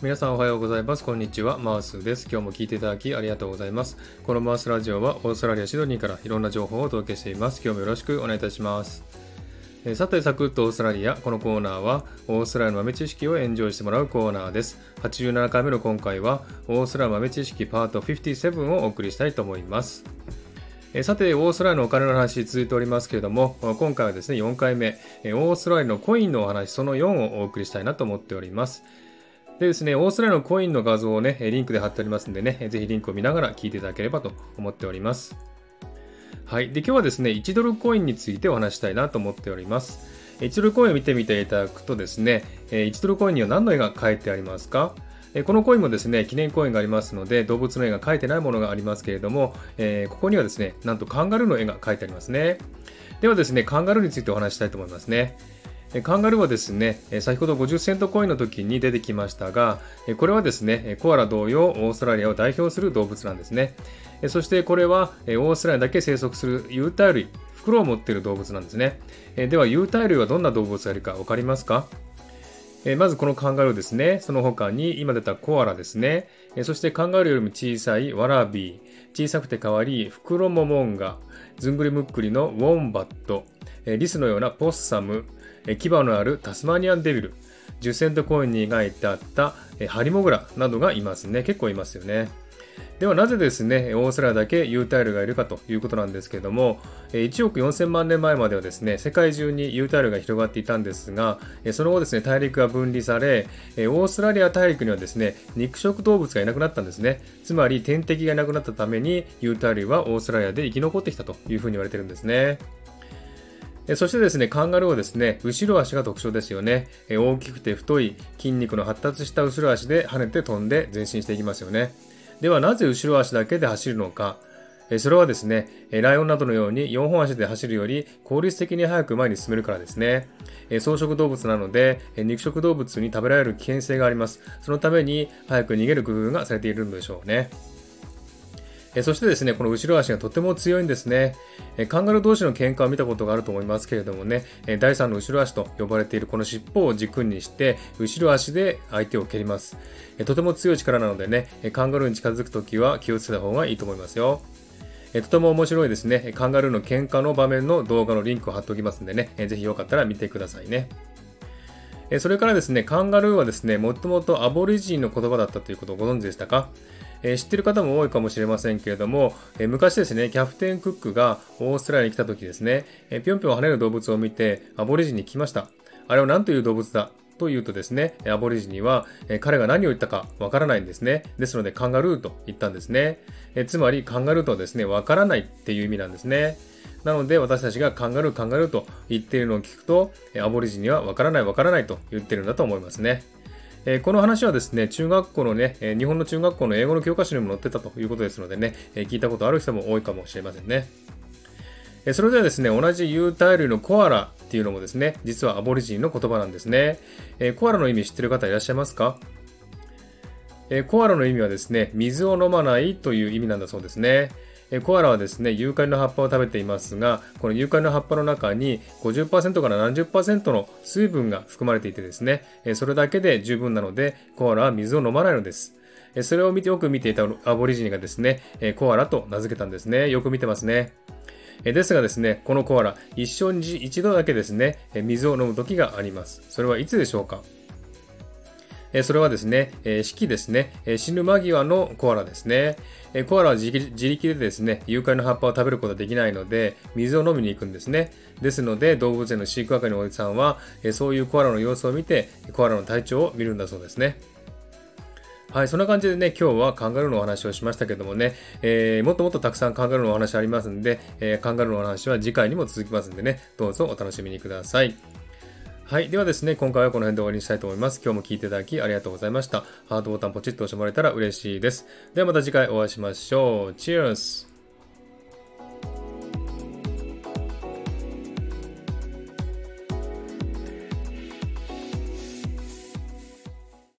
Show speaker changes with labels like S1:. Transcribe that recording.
S1: 皆さんおはようございます。こんにちは。マースです。今日も聞いていただきありがとうございます。このマースラジオはオーストラリア・シドニーからいろんな情報をお届けしています。今日もよろしくお願いいたします。えさて、サクッとオーストラリア。このコーナーはオーストラリアの豆知識をエンジョイしてもらうコーナーです。87回目の今回はオーストラリア豆知識パート57をお送りしたいと思います。えさて、オーストラリアのお金の話続いておりますけれども、今回はですね、4回目、オーストラリアのコインのお話、その4をお送りしたいなと思っております。でですね、オーストラリアのコインの画像をね、リンクで貼っておりますんでね、ぜひリンクを見ながら聞いていただければと思っております。はい。で、今日はですね、1ドルコインについてお話したいなと思っております。1ドルコインを見てみていただくとですね、1ドルコインには何の絵が描いてありますか？このコインもですね、記念コインがありますので、動物の絵が描いてないものがありますけれども、え、ここにはですね、なんとカンガルーの絵が描いてありますね。ではですね、カンガルーについてお話したいと思いますね。カンガルーはですね、先ほど50セントコインの時に出てきましたが、これはですね、コアラ同様、オーストラリアを代表する動物なんですね。そしてこれは、オーストラリアだけ生息する有袋類、袋を持っている動物なんですね。では、有袋類はどんな動物がいるか分かりますか？まずこのカンガルーですね。その他に今出たコアラですね。そしてカンガルーよりも小さいワラビー、小さくて可愛いフクロモモンガ、ずんぐりむっくりのウォンバット、リスのようなポッサム、牙のあるタスマニアンデビル、10セントコインに描いてあったハリモグラなどがいますね。結構いますよね。ではなぜですね、オーストラリアだけ有袋類がいるかということなんですけれども、1億4000万年前まではですね、世界中に有袋類が広がっていたんですが、その後ですね、大陸が分離され、オーストラリア大陸にはですね、肉食動物がいなくなったんですね。つまり天敵がいなくなったために、有袋類はオーストラリアで生き残ってきたというふうに言われてるんですね。そしてですね、カンガルーはですね、後ろ足が特徴ですよね。大きくて太い筋肉の発達した後ろ足で跳ねて飛んで前進していきますよね。ではなぜ後ろ足だけで走るのか。それはですね、ライオンなどのように4本足で走るより効率的に早く前に進めるからですね。草食動物なので、肉食動物に食べられる危険性があります。そのために早く逃げる工夫がされているんでしょうね。えそしてですね、この後ろ足がとても強いんですね。えカンガルー同士の喧嘩を見たことがあると思いますけれどもね、え第3の後ろ足と呼ばれているこの尻尾を軸にして、後ろ足で相手を蹴ります。えとても強い力なのでね、カンガルーに近づくときは気をつけた方がいいと思いますよ。えとても面白いですね。カンガルーの喧嘩の場面の動画のリンクを貼っておきますんでね、えぜひよかったら見てくださいね。それからですね、カンガルーはですね、もともとアボリジンの言葉だったということをご存知でしたか？えー、知ってる方も多いかもしれませんけれども、えー、昔ですね、キャプテンクックがオーストラリアに来た時ですね、えー、ぴょんぴょん跳ねる動物を見て、アボリジンに来ました。あれは何という動物だと言うとですね、アボリジニは、え彼が何を言ったかわからないんですね。ですので、カンガルーと言ったんですね。えつまり、カンガルーとはですね、わからないっていう意味なんですね。なので、私たちがカンガルー、カンガルーと言っているのを聞くと、アボリジニはわからない、わからないと言ってるんだと思いますね。えこの話はですね、中学校のね、日本の中学校の英語の教科書にも載ってたということですのでね、え聞いたことある人も多いかもしれませんね。えそれではですね、同じ有袋類のコアラっていうのもですね、実はアボリジニの言葉なんですね。えコアラの意味知ってる方いらっしゃいますか？えコアラの意味はですね、水を飲まないという意味なんだそうですね。コアラはですね、ユーカリの葉っぱを食べていますが、このユーカリの葉っぱの中に50%から70%の水分が含まれていてですね、それだけで十分なので、コアラは水を飲まないのです。それを見てよく見ていたアボリジニがですね、コアラと名付けたんですね。よく見てますね。ですがですね、このコアラ、一生に一度だけですね、水を飲む時があります。それはいつでしょうか？それはですね、四季ですね、死ぬ間際のコアラですね。コアラは自力でですね、誘拐の葉っぱを食べることができないので、水を飲みに行くんですね。ですので、動物園の飼育係のおじさんは、そういうコアラの様子を見て、コアラの体調を見るんだそうですね。はい、そんな感じでね、今日はカンガルーのお話をしましたけどもね、えー、もっともっとたくさんカンガルーのお話ありますんで、えー、カンガルーのお話は次回にも続きますんでね、どうぞお楽しみにください。はい。ではですね、今回はこの辺で終わりにしたいと思います。今日も聴いていただきありがとうございました。ハートボタンポチッと押してもらえたら嬉しいです。ではまた次回お会いしましょう。Cheers!